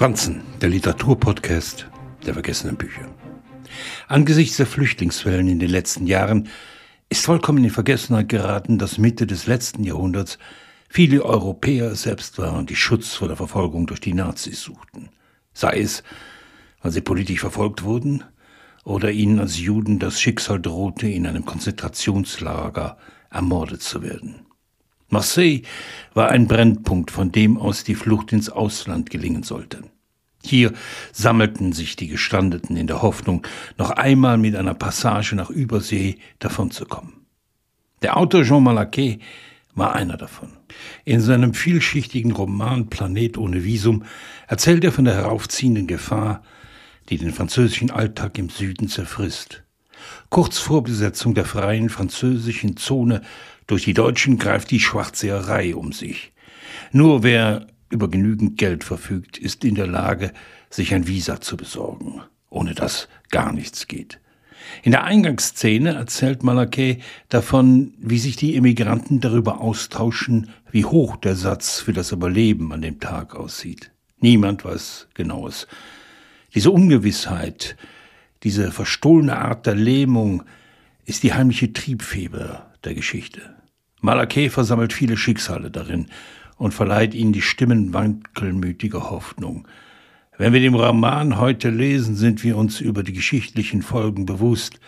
Franzen, der Literaturpodcast der vergessenen Bücher. Angesichts der Flüchtlingswellen in den letzten Jahren ist vollkommen in Vergessenheit geraten, dass Mitte des letzten Jahrhunderts viele Europäer selbst waren, die Schutz vor der Verfolgung durch die Nazis suchten. Sei es, weil sie politisch verfolgt wurden oder ihnen als Juden das Schicksal drohte, in einem Konzentrationslager ermordet zu werden. Marseille war ein Brennpunkt, von dem aus die Flucht ins Ausland gelingen sollte. Hier sammelten sich die Gestandeten in der Hoffnung, noch einmal mit einer Passage nach Übersee davonzukommen. Der Autor Jean Malaquet war einer davon. In seinem vielschichtigen Roman Planet ohne Visum erzählt er von der heraufziehenden Gefahr, die den französischen Alltag im Süden zerfrisst. Kurz vor Besetzung der freien französischen Zone durch die Deutschen greift die Schwarzseherei um sich. Nur wer über genügend Geld verfügt, ist in der Lage, sich ein Visa zu besorgen, ohne das gar nichts geht. In der Eingangsszene erzählt Malaquet davon, wie sich die Emigranten darüber austauschen, wie hoch der Satz für das Überleben an dem Tag aussieht. Niemand weiß genaues. Diese Ungewissheit, diese verstohlene Art der Lähmung ist die heimliche Triebfeber der Geschichte. Malaquet versammelt viele Schicksale darin und verleiht ihnen die Stimmen wankelmütiger Hoffnung. Wenn wir den Roman heute lesen, sind wir uns über die geschichtlichen Folgen bewusst.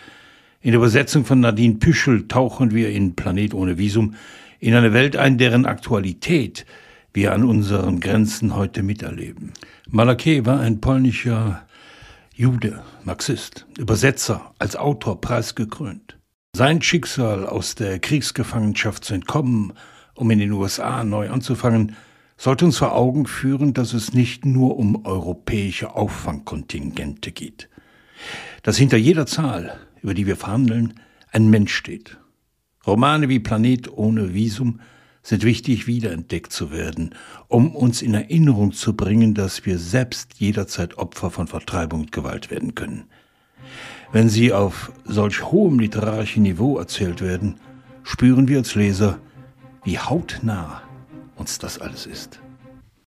In der Übersetzung von Nadine Püschel tauchen wir in Planet ohne Visum in eine Welt ein, deren Aktualität wir an unseren Grenzen heute miterleben. Malaquet war ein polnischer Jude, Marxist, Übersetzer, als Autor preisgekrönt. Sein Schicksal aus der Kriegsgefangenschaft zu entkommen um in den USA neu anzufangen, sollte uns vor Augen führen, dass es nicht nur um europäische Auffangkontingente geht. Dass hinter jeder Zahl, über die wir verhandeln, ein Mensch steht. Romane wie Planet ohne Visum sind wichtig, wiederentdeckt zu werden, um uns in Erinnerung zu bringen, dass wir selbst jederzeit Opfer von Vertreibung und Gewalt werden können. Wenn sie auf solch hohem literarischen Niveau erzählt werden, spüren wir als Leser, wie hautnah uns das alles ist.